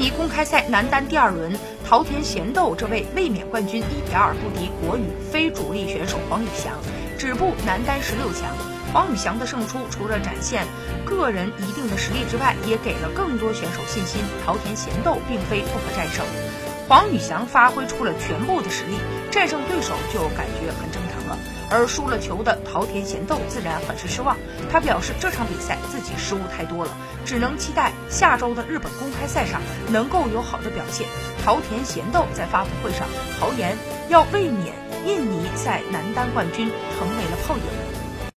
尼公开赛男单第二轮，桃田贤斗这位卫冕冠军一比二不敌国羽非主力选手黄宇翔，止步男单十六强。黄宇翔的胜出，除了展现个人一定的实力之外，也给了更多选手信心。桃田贤斗并非不可战胜，黄宇翔发挥出了全部的实力，战胜对手就感觉很正常了。而输了球的桃田贤斗自然很是失望，他表示这场比赛自己失误太多了，只能期待下周的日本公开赛上能够有好的表现。桃田贤斗在发布会上豪言要卫冕印尼赛男单冠军，成为了泡影。